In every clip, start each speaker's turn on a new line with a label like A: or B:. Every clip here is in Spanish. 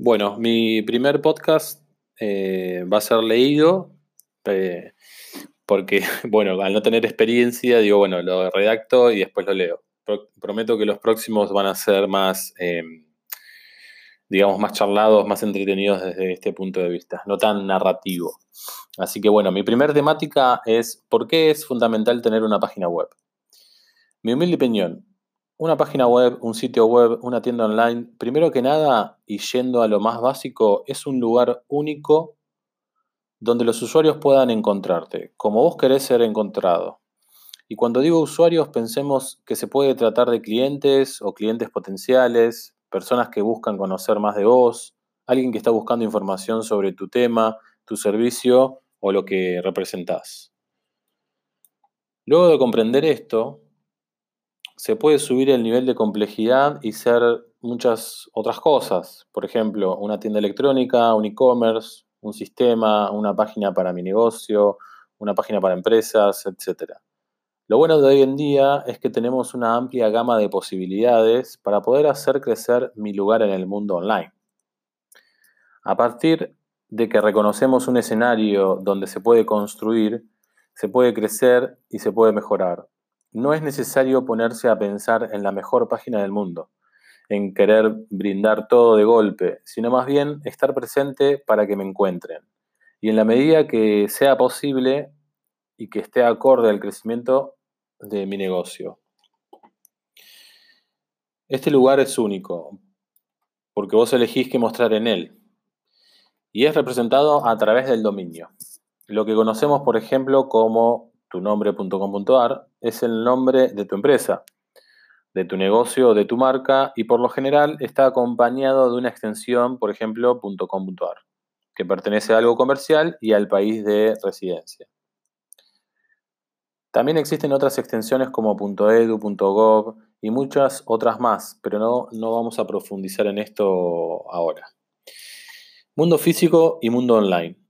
A: Bueno, mi primer podcast eh, va a ser leído eh, porque, bueno, al no tener experiencia, digo, bueno, lo redacto y después lo leo. prometo que los próximos van a ser más, eh, digamos, más charlados, más entretenidos desde este punto de vista, no tan narrativo. Así que, bueno, mi primer temática es ¿por qué es fundamental tener una página web? Mi humilde opinión, una página web, un sitio web, una tienda online, primero que nada, y yendo a lo más básico, es un lugar único donde los usuarios puedan encontrarte, como vos querés ser encontrado. Y cuando digo usuarios, pensemos que se puede tratar de clientes o clientes potenciales, personas que buscan conocer más de vos, alguien que está buscando información sobre tu tema, tu servicio o lo que representás. Luego de comprender esto, se puede subir el nivel de complejidad y ser muchas otras cosas. Por ejemplo, una tienda electrónica, un e-commerce, un sistema, una página para mi negocio, una página para empresas, etc. Lo bueno de hoy en día es que tenemos una amplia gama de posibilidades para poder hacer crecer mi lugar en el mundo online. A partir de que reconocemos un escenario donde se puede construir, se puede crecer y se puede mejorar. No es necesario ponerse a pensar en la mejor página del mundo, en querer brindar todo de golpe, sino más bien estar presente para que me encuentren. Y en la medida que sea posible y que esté acorde al crecimiento de mi negocio. Este lugar es único, porque vos elegís qué mostrar en él. Y es representado a través del dominio. Lo que conocemos, por ejemplo, como tunombre.com.ar es el nombre de tu empresa, de tu negocio de tu marca y por lo general está acompañado de una extensión, por ejemplo, .com.ar, que pertenece a algo comercial y al país de residencia. También existen otras extensiones como .edu, .gov y muchas otras más, pero no, no vamos a profundizar en esto ahora. Mundo físico y mundo online.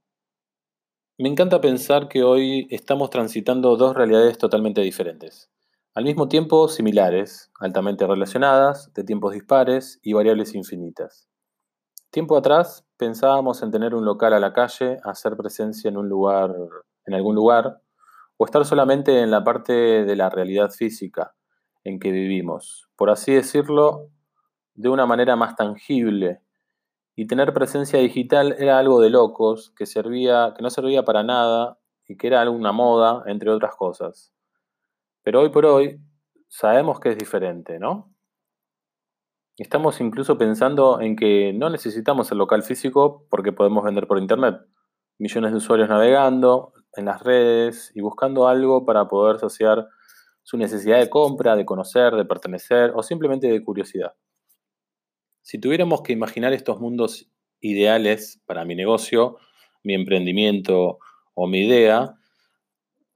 A: Me encanta pensar que hoy estamos transitando dos realidades totalmente diferentes, al mismo tiempo similares, altamente relacionadas, de tiempos dispares y variables infinitas. Tiempo atrás pensábamos en tener un local a la calle, hacer presencia en un lugar, en algún lugar, o estar solamente en la parte de la realidad física en que vivimos, por así decirlo, de una manera más tangible, y tener presencia digital era algo de locos, que, servía, que no servía para nada y que era alguna moda, entre otras cosas. Pero hoy por hoy sabemos que es diferente, ¿no? Estamos incluso pensando en que no necesitamos el local físico porque podemos vender por internet. Millones de usuarios navegando en las redes y buscando algo para poder saciar su necesidad de compra, de conocer, de pertenecer o simplemente de curiosidad. Si tuviéramos que imaginar estos mundos ideales para mi negocio, mi emprendimiento o mi idea,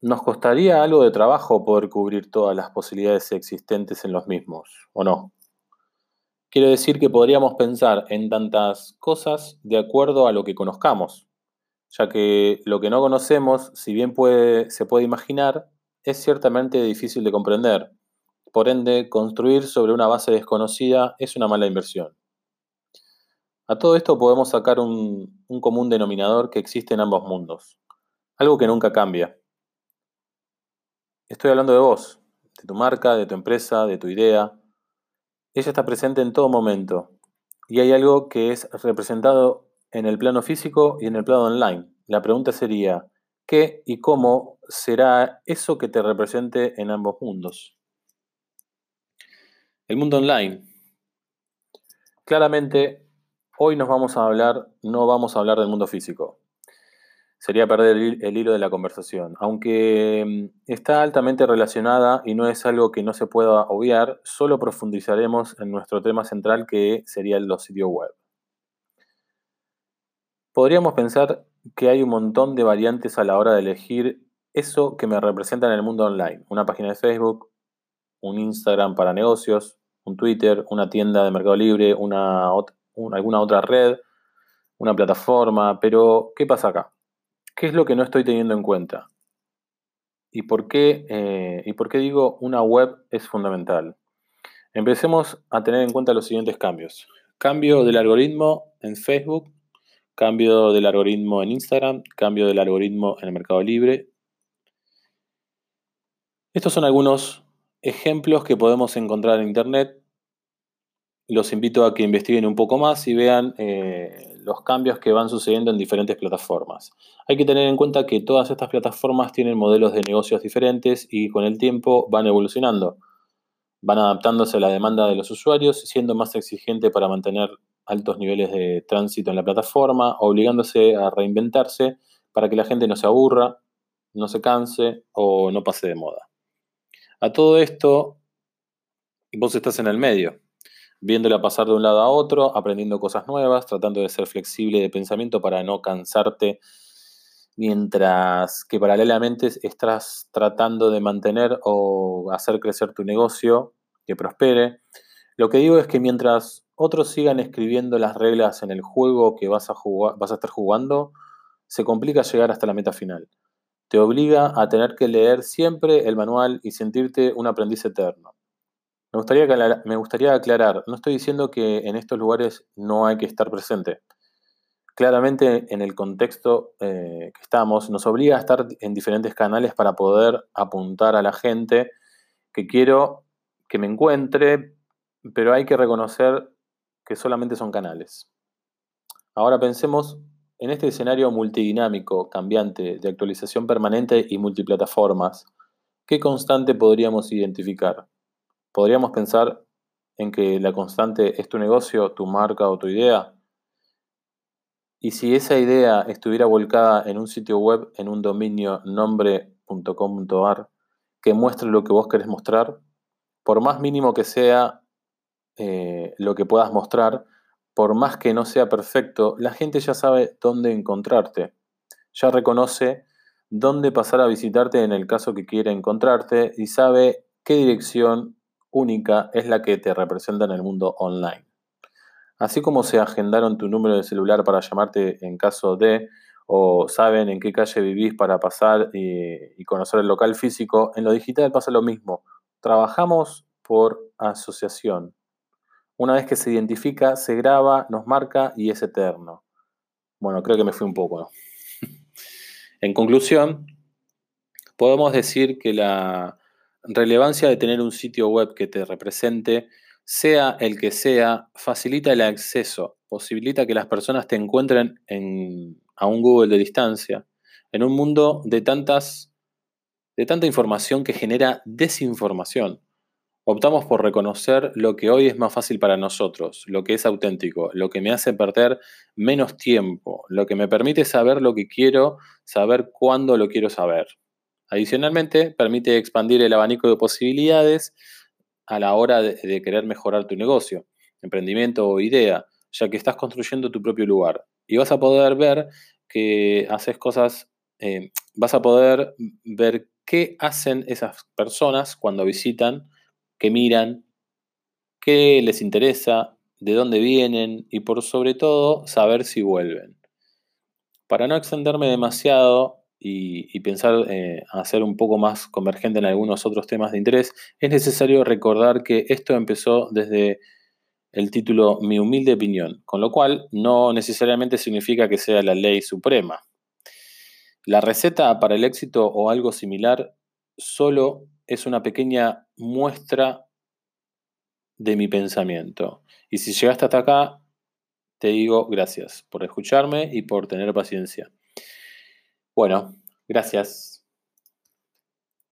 A: nos costaría algo de trabajo poder cubrir todas las posibilidades existentes en los mismos, ¿o no? Quiero decir que podríamos pensar en tantas cosas de acuerdo a lo que conozcamos, ya que lo que no conocemos, si bien se puede imaginar, es ciertamente difícil de comprender. Por ende, construir sobre una base desconocida es una mala inversión. A todo esto podemos sacar un, común denominador que existe en ambos mundos, algo que nunca cambia. Estoy hablando de vos, de tu marca, de tu empresa, de tu idea. Ella está presente en todo momento y hay algo que es representado en el plano físico y en el plano online. La pregunta sería, ¿qué y cómo será eso que te represente en ambos mundos? El mundo online. Claramente Hoy nos vamos a hablar, no vamos a hablar del mundo físico. Sería perder el, hilo de la conversación. Aunque mm, está altamente relacionada y no es algo que no se pueda obviar, solo profundizaremos en nuestro tema central que sería los sitios web. Podríamos pensar que hay un montón de variantes a la hora de elegir eso que me representa en el mundo online. Una página de Facebook, un Instagram para negocios, un Twitter, una tienda de Mercado Libre, una, alguna otra red, una plataforma, pero ¿qué pasa acá? ¿Qué es lo que no estoy teniendo en cuenta? ¿Y por qué, eh, ¿y por qué digo una web es fundamental? Empecemos a tener en cuenta los siguientes cambios. Cambio del algoritmo en Facebook, cambio del algoritmo en Instagram, cambio del algoritmo en el Mercado Libre. Estos son algunos ejemplos que podemos encontrar en Internet. Los invito a que investiguen un poco más y vean eh, los cambios que van sucediendo en diferentes plataformas. Hay que tener en cuenta que todas estas plataformas tienen modelos de negocios diferentes y con el tiempo van evolucionando van adaptándose a la demanda de los usuarios, siendo más exigente para mantener altos niveles de tránsito en la plataforma, obligándose a reinventarse para que la gente no se aburra, no se canse o no pase de moda. A todo esto, vos estás en el medio, viéndola pasar de un lado a otro, aprendiendo cosas nuevas, tratando de ser flexible de pensamiento para no cansarte mientras que paralelamente estás tratando de mantener o hacer crecer tu negocio, que prospere. Lo que digo es que mientras otros sigan escribiendo las reglas en el juego que vas a, jugar, vas a estar jugando, se complica llegar hasta la meta final. Te obliga a tener que leer siempre el manual y sentirte un aprendiz eterno. Me gustaría, aclarar, no estoy diciendo que en estos lugares no hay que estar presente claramente en el contexto eh, que estamos, nos obliga a estar en diferentes canales para poder apuntar a la gente que quiero que me encuentre, pero hay que reconocer que solamente son canales. Ahora pensemos en este escenario multidinámico, cambiante, de actualización permanente y multiplataformas. ¿Qué constante podríamos identificar? Podríamos pensar en que la constante es tu negocio, tu marca o tu idea. Y si esa idea estuviera volcada en un sitio web, en un dominio nombre.com.ar, que muestre lo que vos querés mostrar, por más mínimo que sea eh, lo que puedas mostrar, por más que no sea perfecto, la gente ya sabe dónde encontrarte, ya reconoce dónde pasar a visitarte en el caso que quiera encontrarte y sabe qué dirección única es la que te representa en el mundo online. Así como se agendaron tu número de celular para llamarte en caso de, o saben en qué calle vivís para pasar y, conocer el local físico, en lo digital pasa lo mismo. Trabajamos por asociación. Una vez que se identifica, se graba, nos marca y es eterno. Bueno, creo que me fui un poco. en conclusión, podemos decir que la relevancia de tener un sitio web que te represente sea el que sea, facilita el acceso, posibilita que las personas te encuentren a un Google de distancia, en un mundo de, tantas, de tanta información que genera desinformación. Optamos por reconocer lo que hoy es más fácil para nosotros, lo que es auténtico, lo que me hace perder menos tiempo, lo que me permite saber lo que quiero, saber cuándo lo quiero saber. Adicionalmente, permite expandir el abanico de posibilidades a la hora de, querer mejorar tu negocio, emprendimiento o idea, ya que estás construyendo tu propio lugar. Y vas a poder ver que haces cosas, eh, vas a poder ver qué hacen esas personas cuando visitan, qué miran, qué les interesa, de dónde vienen y por sobre todo saber si vuelven. Para no extenderme demasiado, y, pensar eh, a ser un poco más convergente en algunos otros temas de interés, es necesario recordar que esto empezó desde el título Mi humilde opinión, con lo cual no necesariamente significa que sea la ley suprema. La receta para el éxito o algo similar solo es una pequeña muestra de mi pensamiento. Y si llegaste hasta acá, te digo gracias por escucharme y por tener paciencia. Bueno, gracias.